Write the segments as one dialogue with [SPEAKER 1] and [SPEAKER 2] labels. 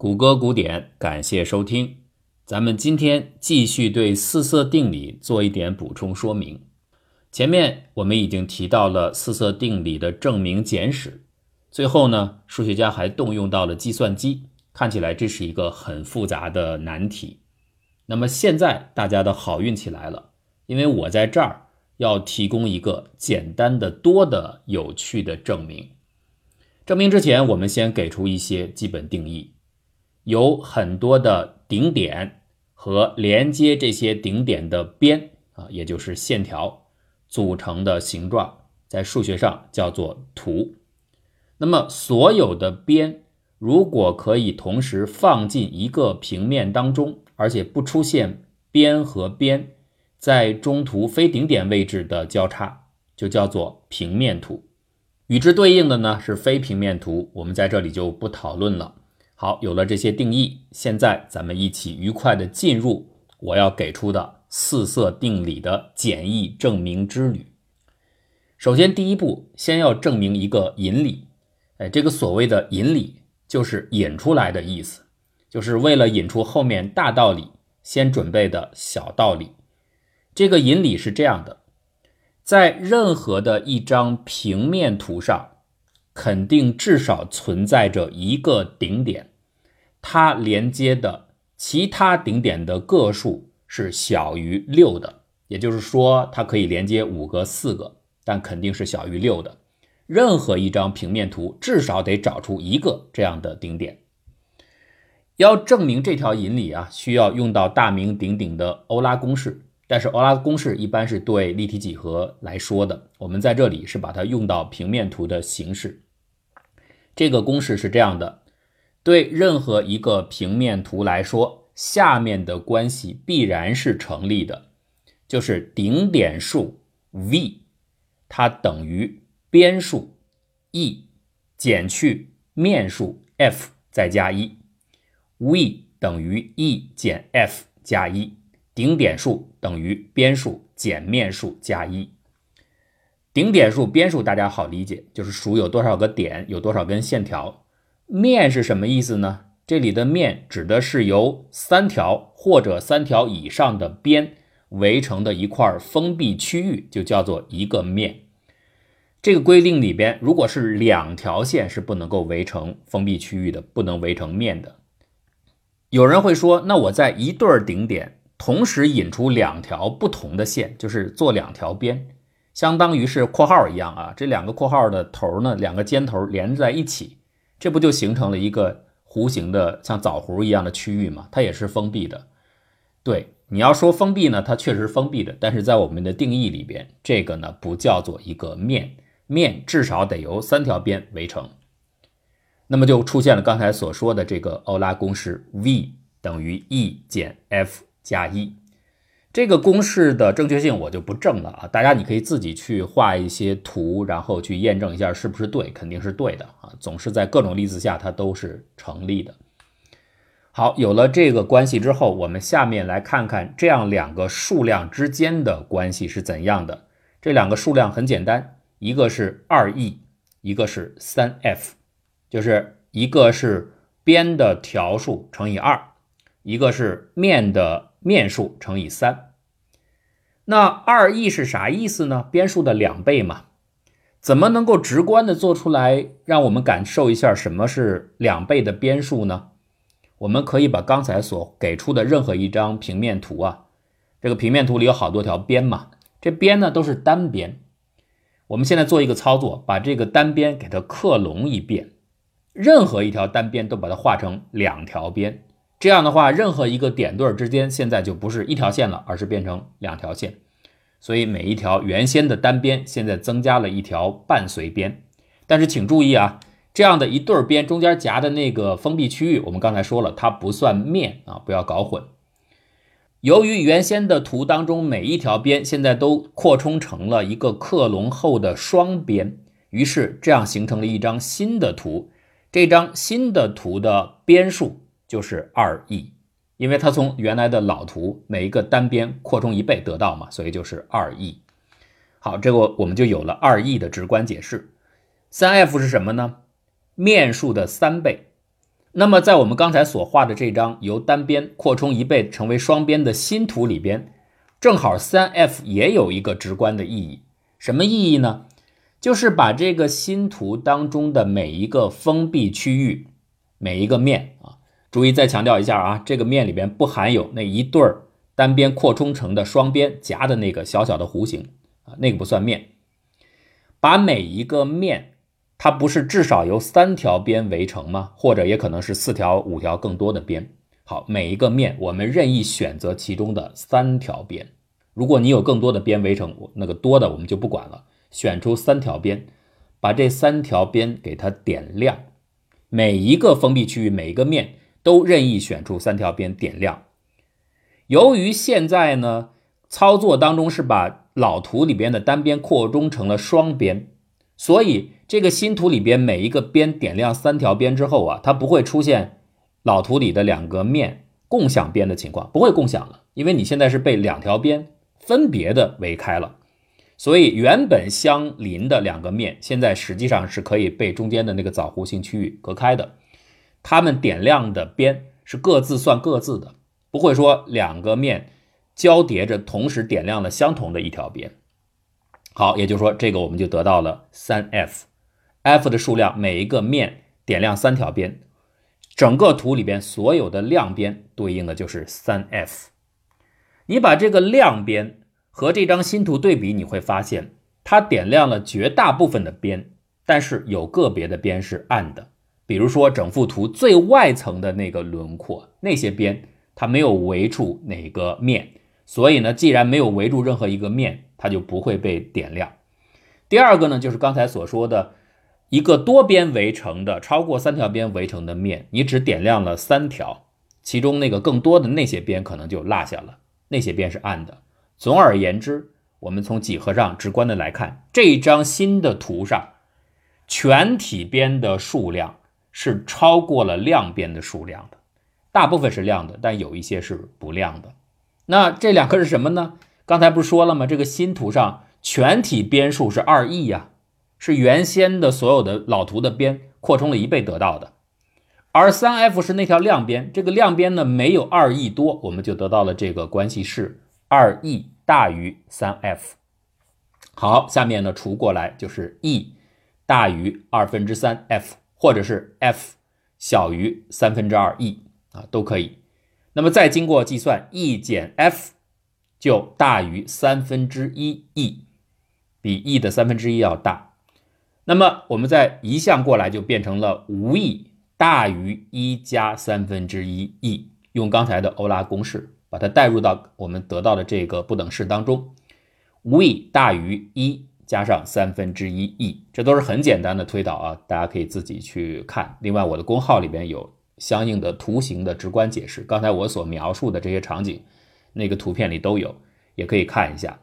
[SPEAKER 1] 谷歌古典，感谢收听。咱们今天继续对四色定理做一点补充说明。前面我们已经提到了四色定理的证明简史，最后呢，数学家还动用到了计算机，看起来这是一个很复杂的难题。那么现在大家的好运气来了，因为我在这儿要提供一个简单的多的有趣的证明。证明之前，我们先给出一些基本定义。有很多的顶点和连接这些顶点的边啊，也就是线条组成的形状，在数学上叫做图。那么所有的边如果可以同时放进一个平面当中，而且不出现边和边在中途非顶点位置的交叉，就叫做平面图。与之对应的呢是非平面图，我们在这里就不讨论了。好，有了这些定义，现在咱们一起愉快的进入我要给出的四色定理的简易证明之旅。首先，第一步，先要证明一个引理。哎，这个所谓的引理，就是引出来的意思，就是为了引出后面大道理，先准备的小道理。这个引理是这样的，在任何的一张平面图上。肯定至少存在着一个顶点，它连接的其他顶点的个数是小于六的，也就是说，它可以连接五个、四个，但肯定是小于六的。任何一张平面图至少得找出一个这样的顶点。要证明这条引理啊，需要用到大名鼎鼎的欧拉公式。但是欧拉公式一般是对立体几何来说的，我们在这里是把它用到平面图的形式。这个公式是这样的：对任何一个平面图来说，下面的关系必然是成立的，就是顶点数 v 它等于边数 e 减去面数 f 再加一，v 等于 e 减 f 加一，顶点数等于边数减面数加一。顶点数、边数大家好理解，就是数有多少个点，有多少根线条。面是什么意思呢？这里的面指的是由三条或者三条以上的边围成的一块封闭区域，就叫做一个面。这个规定里边，如果是两条线是不能够围成封闭区域的，不能围成面的。有人会说，那我在一对顶点同时引出两条不同的线，就是做两条边。相当于是括号一样啊，这两个括号的头呢，两个尖头连在一起，这不就形成了一个弧形的像枣核一样的区域吗？它也是封闭的。对，你要说封闭呢，它确实封闭的，但是在我们的定义里边，这个呢不叫做一个面，面至少得由三条边围成。那么就出现了刚才所说的这个欧拉公式，v 等于 e 减 f 加一。这个公式的正确性我就不证了啊，大家你可以自己去画一些图，然后去验证一下是不是对，肯定是对的啊。总是在各种例子下它都是成立的。好，有了这个关系之后，我们下面来看看这样两个数量之间的关系是怎样的。这两个数量很简单，一个是二 e，一个是三 f，就是一个是边的条数乘以二，一个是面的面数乘以三。那二 e 是啥意思呢？边数的两倍嘛，怎么能够直观的做出来，让我们感受一下什么是两倍的边数呢？我们可以把刚才所给出的任何一张平面图啊，这个平面图里有好多条边嘛，这边呢都是单边。我们现在做一个操作，把这个单边给它克隆一遍，任何一条单边都把它画成两条边。这样的话，任何一个点对儿之间现在就不是一条线了，而是变成两条线。所以每一条原先的单边现在增加了一条伴随边。但是请注意啊，这样的一对边中间夹的那个封闭区域，我们刚才说了，它不算面啊，不要搞混。由于原先的图当中每一条边现在都扩充成了一个克隆后的双边，于是这样形成了一张新的图。这张新的图的边数。就是二 e，因为它从原来的老图每一个单边扩充一倍得到嘛，所以就是二 e。好，这个我们就有了二 e 的直观解释。三 f 是什么呢？面数的三倍。那么在我们刚才所画的这张由单边扩充一倍成为双边的新图里边，正好三 F 也有一个直观的意义。什么意义呢？就是把这个新图当中的每一个封闭区域、每一个面啊，注意再强调一下啊，这个面里边不含有那一对儿单边扩充成的双边夹的那个小小的弧形啊，那个不算面。把每一个面，它不是至少由三条边围成吗？或者也可能是四条、五条更多的边。好，每一个面我们任意选择其中的三条边。如果你有更多的边围成，那个多的我们就不管了。选出三条边，把这三条边给它点亮。每一个封闭区域，每一个面都任意选出三条边点亮。由于现在呢，操作当中是把老图里边的单边扩充成了双边，所以这个新图里边每一个边点亮三条边之后啊，它不会出现老图里的两个面共享边的情况，不会共享了，因为你现在是被两条边分别的围开了。所以原本相邻的两个面，现在实际上是可以被中间的那个枣弧形区域隔开的。它们点亮的边是各自算各自的，不会说两个面交叠着同时点亮了相同的一条边。好，也就是说这个我们就得到了三 F，F 的数量每一个面点亮三条边，整个图里边所有的亮边对应的就是三 F。你把这个亮边。和这张新图对比，你会发现它点亮了绝大部分的边，但是有个别的边是暗的。比如说整幅图最外层的那个轮廓，那些边它没有围住哪个面，所以呢，既然没有围住任何一个面，它就不会被点亮。第二个呢，就是刚才所说的一个多边围成的超过三条边围成的面，你只点亮了三条，其中那个更多的那些边可能就落下了，那些边是暗的。总而言之，我们从几何上直观的来看，这张新的图上，全体边的数量是超过了亮边的数量的，大部分是亮的，但有一些是不亮的。那这两个是什么呢？刚才不是说了吗？这个新图上全体边数是二 e 呀，是原先的所有的老图的边扩充了一倍得到的，而三 f 是那条亮边，这个亮边呢没有二 e 多，我们就得到了这个关系式。二 e 大于三 f，好，下面呢除过来就是 e 大于二分之三 f，或者是 f 小于三分之二 e 啊，都可以。那么再经过计算，e 减 f 就大于三分之一 e，比 e 的三分之一要大。那么我们再移项过来，就变成了无 e 大于一加三分之一 e，用刚才的欧拉公式。把它代入到我们得到的这个不等式当中，v 大于一加上三分之一 e，这都是很简单的推导啊，大家可以自己去看。另外，我的公号里边有相应的图形的直观解释，刚才我所描述的这些场景，那个图片里都有，也可以看一下。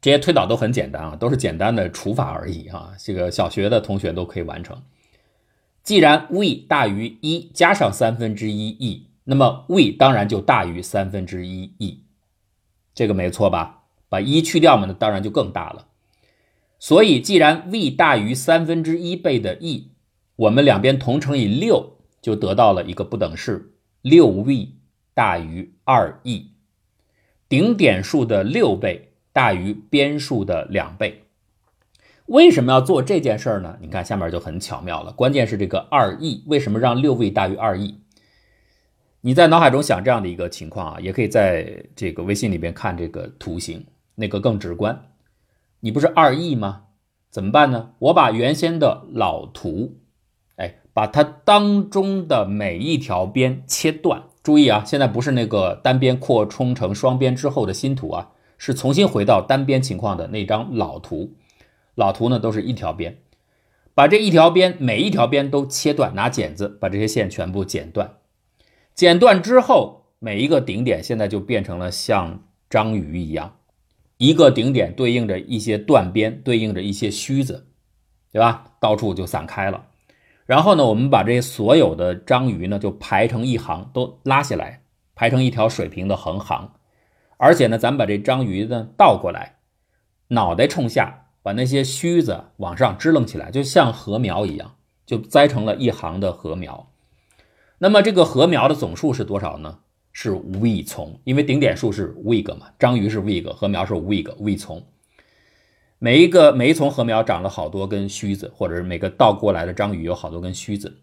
[SPEAKER 1] 这些推导都很简单啊，都是简单的除法而已啊，这个小学的同学都可以完成。既然 v 大于一加上三分之一 e。那么 v 当然就大于三分之一 e，这个没错吧？把一去掉嘛，那当然就更大了。所以既然 v 大于三分之一倍的 e，我们两边同乘以六，就得到了一个不等式，六 v 大于二 e，顶点数的六倍大于边数的两倍。为什么要做这件事儿呢？你看下面就很巧妙了，关键是这个二 e，为什么让六 v 大于二 e？你在脑海中想这样的一个情况啊，也可以在这个微信里边看这个图形，那个更直观。你不是二 e 吗？怎么办呢？我把原先的老图，哎，把它当中的每一条边切断。注意啊，现在不是那个单边扩充成双边之后的新图啊，是重新回到单边情况的那张老图。老图呢都是一条边，把这一条边每一条边都切断，拿剪子把这些线全部剪断。剪断之后，每一个顶点现在就变成了像章鱼一样，一个顶点对应着一些断边，对应着一些须子，对吧？到处就散开了。然后呢，我们把这所有的章鱼呢，就排成一行，都拉下来，排成一条水平的横行。而且呢，咱们把这章鱼呢倒过来，脑袋冲下，把那些须子往上支棱起来，就像禾苗一样，就栽成了一行的禾苗。那么这个禾苗的总数是多少呢？是 v 丛，因为顶点数是 wig 嘛，章鱼是 wig，禾苗是 vig，v 丛。每一个每一丛禾苗长了好多根须子，或者是每个倒过来的章鱼有好多根须子，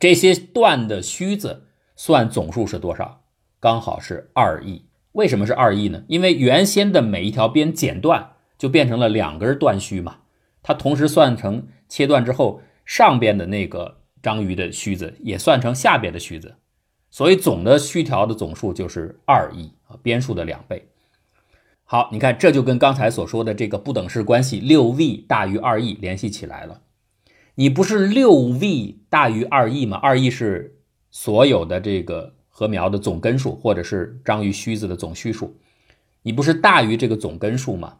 [SPEAKER 1] 这些段的须子算总数是多少？刚好是二亿。为什么是二亿呢？因为原先的每一条边剪断就变成了两根断须嘛，它同时算成切断之后上边的那个章鱼的须子也算成下边的须子。所以总的虚条的总数就是二亿啊，边数的两倍。好，你看这就跟刚才所说的这个不等式关系六 v 大于二 e 联系起来了。你不是六 v 大于二 e 吗？二 e 是所有的这个禾苗的总根数，或者是章鱼须子的总须数，你不是大于这个总根数吗？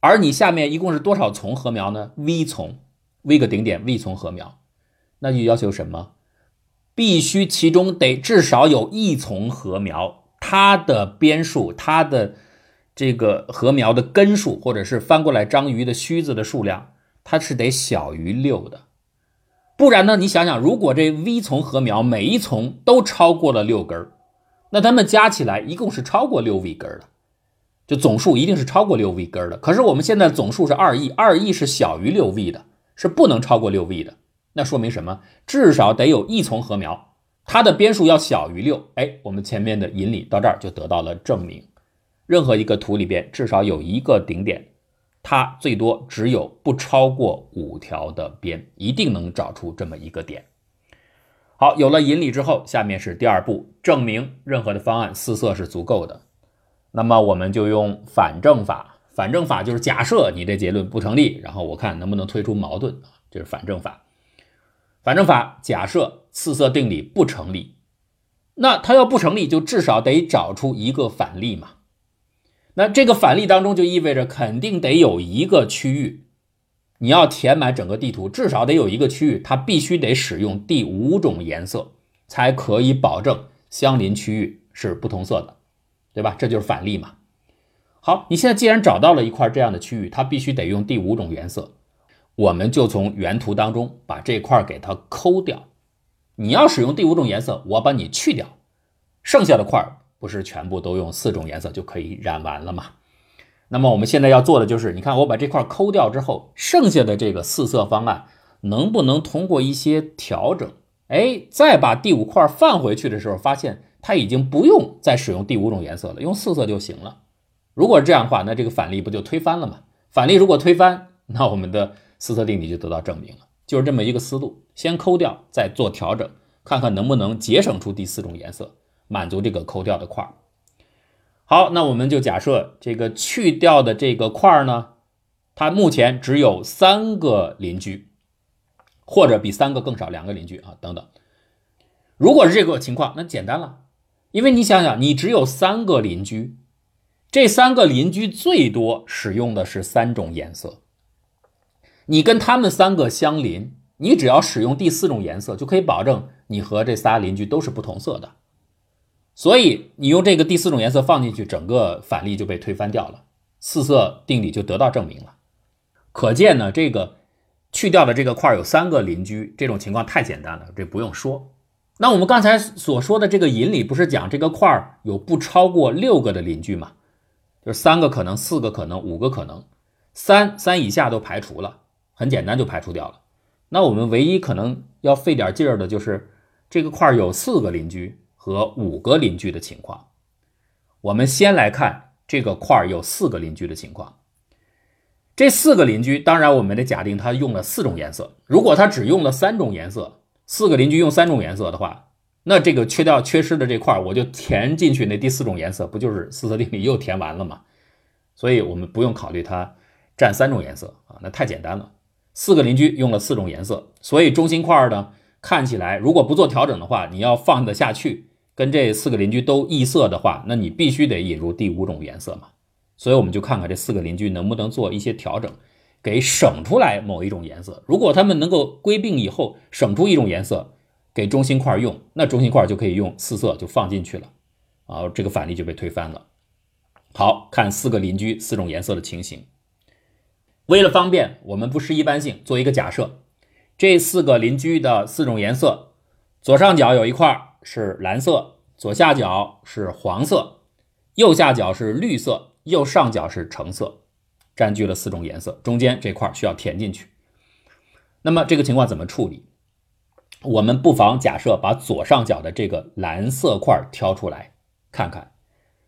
[SPEAKER 1] 而你下面一共是多少丛禾苗呢？v 丛，v 个顶点，v 丛禾苗，那就要求什么？必须其中得至少有一丛禾苗，它的边数，它的这个禾苗的根数，或者是翻过来章鱼的须子的数量，它是得小于六的。不然呢？你想想，如果这 V 丛禾苗每一丛都超过了六根那它们加起来一共是超过六 V 根的，就总数一定是超过六 V 根的。可是我们现在总数是二亿，二亿是小于六 V 的，是不能超过六 V 的。那说明什么？至少得有一丛禾苗，它的边数要小于六。哎，我们前面的引理到这儿就得到了证明。任何一个图里边至少有一个顶点，它最多只有不超过五条的边，一定能找出这么一个点。好，有了引理之后，下面是第二步，证明任何的方案四色是足够的。那么我们就用反证法。反证法就是假设你这结论不成立，然后我看能不能推出矛盾啊，这是反证法。反证法假设四色定理不成立，那它要不成立，就至少得找出一个反例嘛。那这个反例当中就意味着肯定得有一个区域，你要填满整个地图，至少得有一个区域，它必须得使用第五种颜色，才可以保证相邻区域是不同色的，对吧？这就是反例嘛。好，你现在既然找到了一块这样的区域，它必须得用第五种颜色。我们就从原图当中把这块给它抠掉。你要使用第五种颜色，我把你去掉，剩下的块不是全部都用四种颜色就可以染完了吗？那么我们现在要做的就是，你看我把这块抠掉之后，剩下的这个四色方案能不能通过一些调整，哎，再把第五块放回去的时候，发现它已经不用再使用第五种颜色了，用四色就行了。如果是这样的话，那这个反例不就推翻了吗？反例如果推翻，那我们的。四色定理就得到证明了，就是这么一个思路：先抠掉，再做调整，看看能不能节省出第四种颜色，满足这个抠掉的块儿。好，那我们就假设这个去掉的这个块儿呢，它目前只有三个邻居，或者比三个更少，两个邻居啊等等。如果是这个情况，那简单了，因为你想想，你只有三个邻居，这三个邻居最多使用的是三种颜色。你跟他们三个相邻，你只要使用第四种颜色，就可以保证你和这仨邻居都是不同色的。所以你用这个第四种颜色放进去，整个反例就被推翻掉了，四色定理就得到证明了。可见呢，这个去掉的这个块有三个邻居，这种情况太简单了，这不用说。那我们刚才所说的这个引理不是讲这个块有不超过六个的邻居吗？就是三个可能，四个可能，五个可能，三三以下都排除了。很简单就排除掉了。那我们唯一可能要费点劲儿的就是这个块有四个邻居和五个邻居的情况。我们先来看这个块有四个邻居的情况。这四个邻居，当然我们得假定他用了四种颜色。如果他只用了三种颜色，四个邻居用三种颜色的话，那这个缺掉缺失的这块我就填进去那第四种颜色，不就是四色定理又填完了吗？所以我们不用考虑它占三种颜色啊，那太简单了。四个邻居用了四种颜色，所以中心块呢看起来，如果不做调整的话，你要放得下去，跟这四个邻居都异色的话，那你必须得引入第五种颜色嘛。所以我们就看看这四个邻居能不能做一些调整，给省出来某一种颜色。如果他们能够归并以后省出一种颜色给中心块用，那中心块就可以用四色就放进去了，啊，这个反例就被推翻了。好看四个邻居四种颜色的情形。为了方便，我们不失一般性，做一个假设：这四个邻居的四种颜色左上角有一块是蓝色，左下角是黄色，右下角是绿色，右上角是橙色，占据了四种颜色，中间这块需要填进去。那么这个情况怎么处理？我们不妨假设把左上角的这个蓝色块挑出来看看。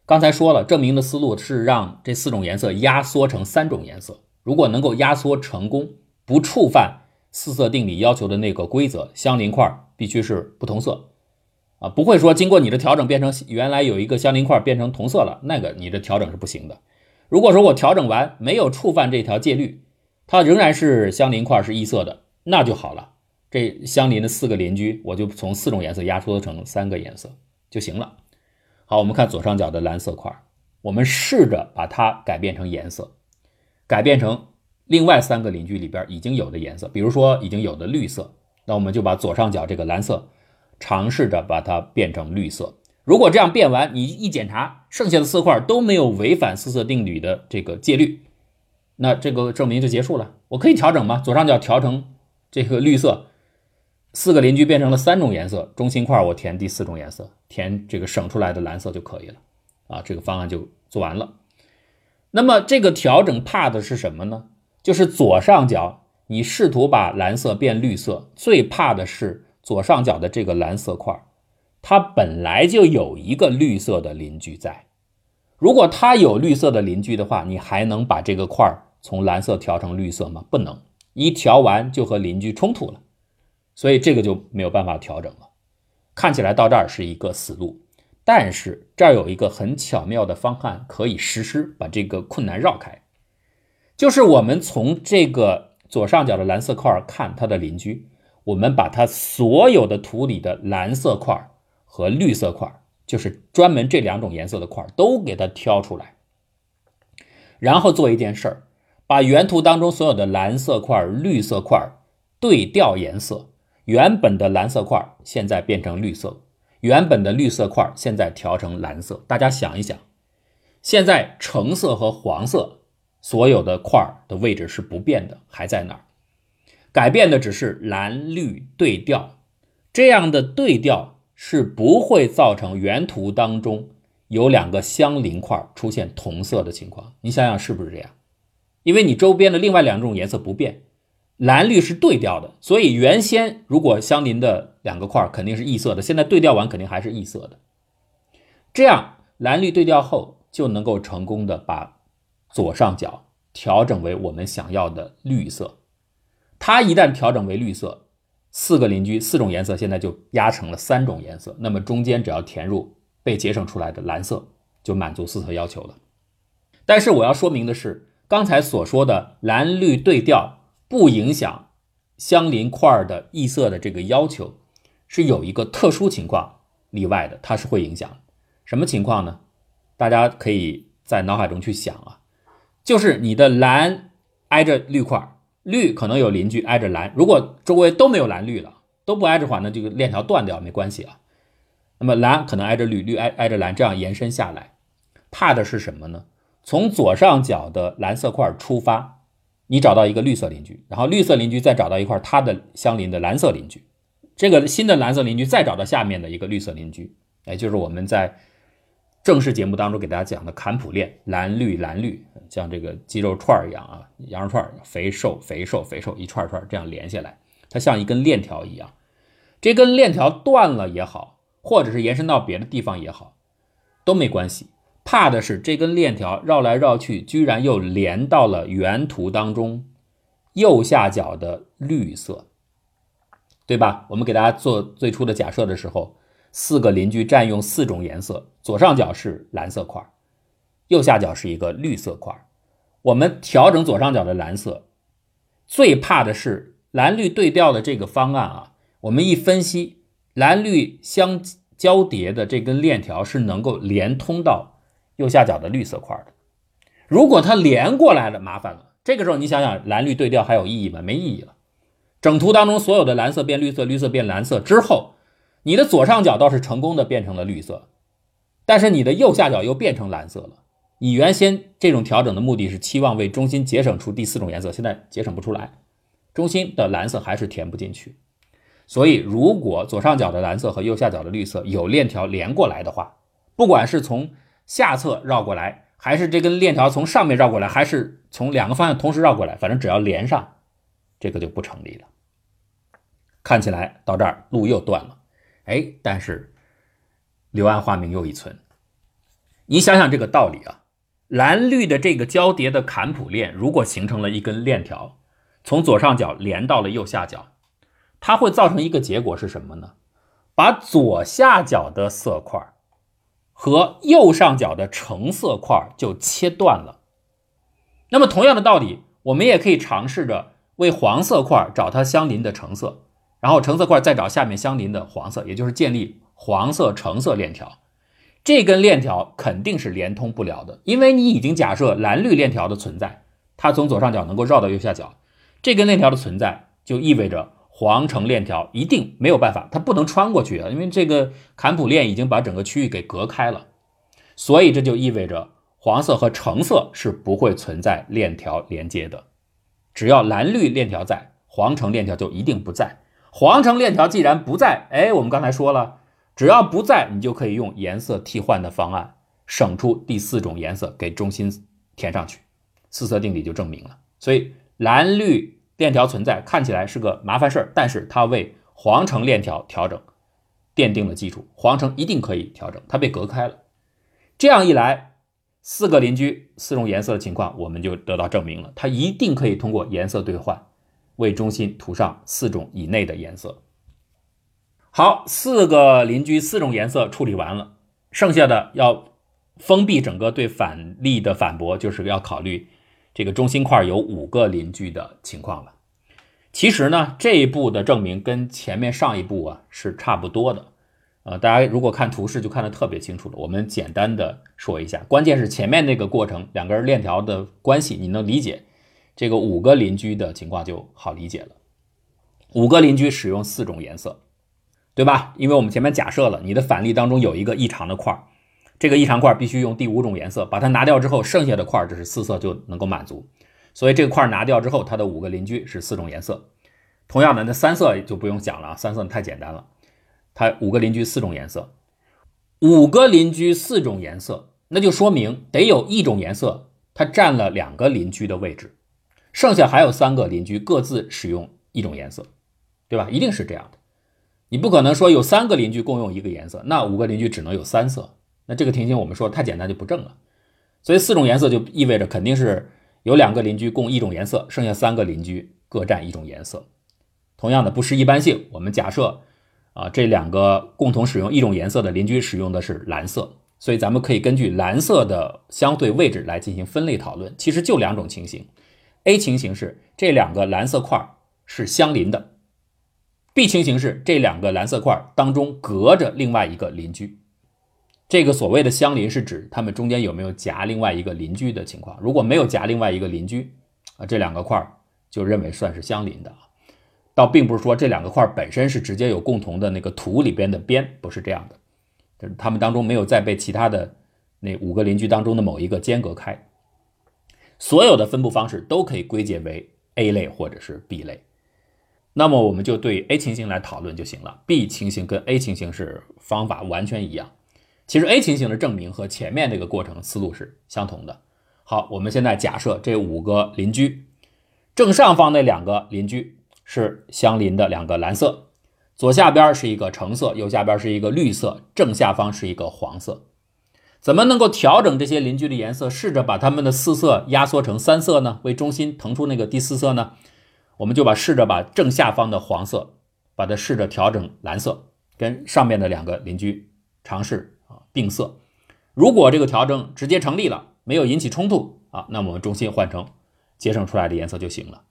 [SPEAKER 1] 刚才说了，证明的思路是让这四种颜色压缩成三种颜色。如果能够压缩成功，不触犯四色定理要求的那个规则，相邻块必须是不同色啊，不会说经过你的调整变成原来有一个相邻块变成同色了，那个你的调整是不行的。如果说我调整完没有触犯这条戒律，它仍然是相邻块是异色的，那就好了。这相邻的四个邻居，我就从四种颜色压缩成三个颜色就行了。好，我们看左上角的蓝色块，我们试着把它改变成颜色，改变成另外三个邻居里边已经有的颜色，比如说已经有的绿色，那我们就把左上角这个蓝色尝试着把它变成绿色。如果这样变完，你一检查，剩下的四块都没有违反四色定理的这个戒律，那这个证明就结束了。我可以调整吗？左上角调成这个绿色。四个邻居变成了三种颜色，中心块我填第四种颜色，填这个省出来的蓝色就可以了，啊，这个方案就做完了。那么这个调整怕的是什么呢？就是左上角你试图把蓝色变绿色，最怕的是左上角的这个蓝色块，它本来就有一个绿色的邻居在，如果它有绿色的邻居的话，你还能把这个块从蓝色调成绿色吗？不能，一调完就和邻居冲突了。所以这个就没有办法调整了。看起来到这儿是一个死路，但是这儿有一个很巧妙的方案可以实施，把这个困难绕开。就是我们从这个左上角的蓝色块看它的邻居，我们把它所有的图里的蓝色块和绿色块，就是专门这两种颜色的块，都给它挑出来，然后做一件事儿，把原图当中所有的蓝色块、绿色块对调颜色。原本的蓝色块现在变成绿色，原本的绿色块现在调成蓝色。大家想一想，现在橙色和黄色所有的块的位置是不变的，还在那儿，改变的只是蓝绿对调。这样的对调是不会造成原图当中有两个相邻块出现同色的情况。你想想是不是这样？因为你周边的另外两种颜色不变。蓝绿是对调的，所以原先如果相邻的两个块肯定是异色的，现在对调完肯定还是异色的。这样蓝绿对调后就能够成功的把左上角调整为我们想要的绿色。它一旦调整为绿色，四个邻居四种颜色现在就压成了三种颜色，那么中间只要填入被节省出来的蓝色，就满足四色要求了。但是我要说明的是，刚才所说的蓝绿对调。不影响相邻块的异色的这个要求，是有一个特殊情况例外的，它是会影响什么情况呢？大家可以在脑海中去想啊，就是你的蓝挨着绿块，绿可能有邻居挨着蓝，如果周围都没有蓝绿了，都不挨着话，那这个链条断掉没关系啊。那么蓝可能挨着绿，绿挨挨着蓝，这样延伸下来，怕的是什么呢？从左上角的蓝色块出发。你找到一个绿色邻居，然后绿色邻居再找到一块它的相邻的蓝色邻居，这个新的蓝色邻居再找到下面的一个绿色邻居，哎，就是我们在正式节目当中给大家讲的坎普链，蓝绿蓝绿，像这个鸡肉串一样啊，羊肉串，肥瘦肥瘦肥瘦，一串串这样连下来，它像一根链条一样，这根链条断了也好，或者是延伸到别的地方也好，都没关系。怕的是这根链条绕来绕去，居然又连到了原图当中右下角的绿色，对吧？我们给大家做最初的假设的时候，四个邻居占用四种颜色，左上角是蓝色块，右下角是一个绿色块。我们调整左上角的蓝色，最怕的是蓝绿对调的这个方案啊。我们一分析，蓝绿相交叠的这根链条是能够连通到。右下角的绿色块的，如果它连过来了，麻烦了。这个时候你想想，蓝绿对调还有意义吗？没意义了。整图当中所有的蓝色变绿色，绿色变蓝色之后，你的左上角倒是成功的变成了绿色，但是你的右下角又变成蓝色了。你原先这种调整的目的是期望为中心节省出第四种颜色，现在节省不出来，中心的蓝色还是填不进去。所以，如果左上角的蓝色和右下角的绿色有链条连过来的话，不管是从下侧绕过来，还是这根链条从上面绕过来，还是从两个方向同时绕过来，反正只要连上，这个就不成立了。看起来到这儿路又断了，哎，但是柳暗花明又一村。你想想这个道理啊，蓝绿的这个交叠的坎普链，如果形成了一根链条，从左上角连到了右下角。它会造成一个结果是什么呢？把左下角的色块和右上角的橙色块就切断了。那么同样的道理，我们也可以尝试着为黄色块找它相邻的橙色，然后橙色块再找下面相邻的黄色，也就是建立黄色橙色链条。这根链条肯定是连通不了的，因为你已经假设蓝绿链条的存在，它从左上角能够绕到右下角，这根链条的存在就意味着。黄橙链条一定没有办法，它不能穿过去啊，因为这个坎普链已经把整个区域给隔开了，所以这就意味着黄色和橙色是不会存在链条连接的。只要蓝绿链条在，黄橙链条就一定不在。黄橙链条既然不在，哎，我们刚才说了，只要不在，你就可以用颜色替换的方案，省出第四种颜色给中心填上去，四色定理就证明了。所以蓝绿。链条存在看起来是个麻烦事儿，但是它为黄橙链条调整奠定了基础。黄橙一定可以调整，它被隔开了。这样一来，四个邻居四种颜色的情况我们就得到证明了。它一定可以通过颜色兑换为中心涂上四种以内的颜色。好，四个邻居四种颜色处理完了，剩下的要封闭整个对反例的反驳，就是要考虑。这个中心块有五个邻居的情况了。其实呢，这一步的证明跟前面上一步啊是差不多的。呃，大家如果看图示就看得特别清楚了。我们简单的说一下，关键是前面那个过程，两根链条的关系你能理解，这个五个邻居的情况就好理解了。五个邻居使用四种颜色，对吧？因为我们前面假设了你的反例当中有一个异常的块。这个异常块必须用第五种颜色把它拿掉之后，剩下的块这是四色就能够满足。所以这个块拿掉之后，它的五个邻居是四种颜色。同样的，那三色就不用讲了啊，三色太简单了。它五个邻居四种颜色，五个邻居四种颜色，那就说明得有一种颜色它占了两个邻居的位置，剩下还有三个邻居各自使用一种颜色，对吧？一定是这样的。你不可能说有三个邻居共用一个颜色，那五个邻居只能有三色。那这个情形我们说太简单就不正了，所以四种颜色就意味着肯定是有两个邻居共一种颜色，剩下三个邻居各占一种颜色。同样的不失一般性，我们假设啊这两个共同使用一种颜色的邻居使用的是蓝色，所以咱们可以根据蓝色的相对位置来进行分类讨论。其实就两种情形，A 情形是这两个蓝色块是相邻的，B 情形是这两个蓝色块当中隔着另外一个邻居。这个所谓的相邻是指它们中间有没有夹另外一个邻居的情况。如果没有夹另外一个邻居，啊，这两个块就认为算是相邻的。倒并不是说这两个块本身是直接有共同的那个图里边的边，不是这样的。就是它们当中没有再被其他的那五个邻居当中的某一个间隔开。所有的分布方式都可以归结为 A 类或者是 B 类。那么我们就对 A 情形来讨论就行了。B 情形跟 A 情形是方法完全一样。其实 A 情形的证明和前面这个过程思路是相同的。好，我们现在假设这五个邻居，正上方那两个邻居是相邻的两个蓝色，左下边是一个橙色，右下边是一个绿色，正下方是一个黄色。怎么能够调整这些邻居的颜色，试着把它们的四色压缩成三色呢？为中心腾出那个第四色呢？我们就把试着把正下方的黄色，把它试着调整蓝色，跟上面的两个邻居尝试。啊并色，如果这个调整直接成立了，没有引起冲突啊，那我们中心换成节省出来的颜色就行了。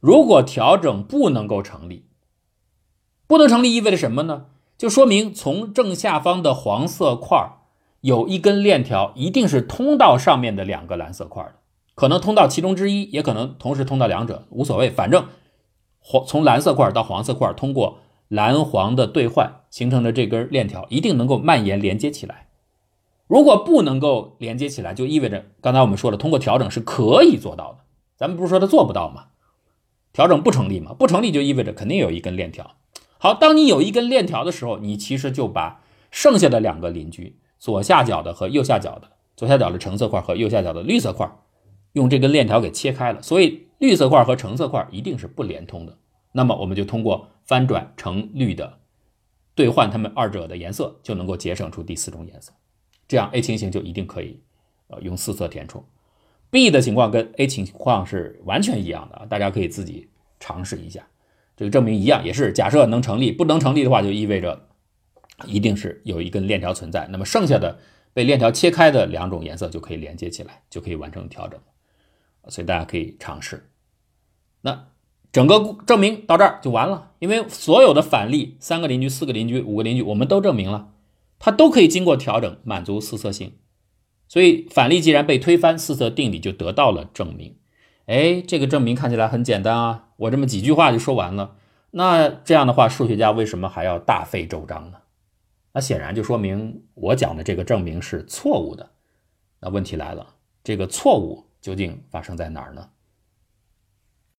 [SPEAKER 1] 如果调整不能够成立，不能成立意味着什么呢？就说明从正下方的黄色块儿有一根链条，一定是通到上面的两个蓝色块的，可能通到其中之一，也可能同时通到两者，无所谓，反正黄从蓝色块到黄色块通过。蓝黄的兑换形成的这根链条一定能够蔓延连接起来。如果不能够连接起来，就意味着刚才我们说了，通过调整是可以做到的。咱们不是说它做不到吗？调整不成立吗？不成立就意味着肯定有一根链条。好，当你有一根链条的时候，你其实就把剩下的两个邻居，左下角的和右下角的，左下角的橙色块和右下角的绿色块，用这根链条给切开了。所以绿色块和橙色块一定是不连通的。那么我们就通过翻转橙绿的兑换它们二者的颜色，就能够节省出第四种颜色。这样 A 情形就一定可以，呃，用四色填充。B 的情况跟 A 情况是完全一样的啊，大家可以自己尝试一下。这个证明一样，也是假设能成立，不能成立的话，就意味着一定是有一根链条存在。那么剩下的被链条切开的两种颜色就可以连接起来，就可以完成调整。所以大家可以尝试。那整个证明到这儿就完了，因为所有的反例，三个邻居、四个邻居、五个邻居，我们都证明了。它都可以经过调整满足四色性，所以反例既然被推翻，四色定理就得到了证明。哎，这个证明看起来很简单啊，我这么几句话就说完了。那这样的话，数学家为什么还要大费周章呢？那显然就说明我讲的这个证明是错误的。那问题来了，这个错误究竟发生在哪儿呢？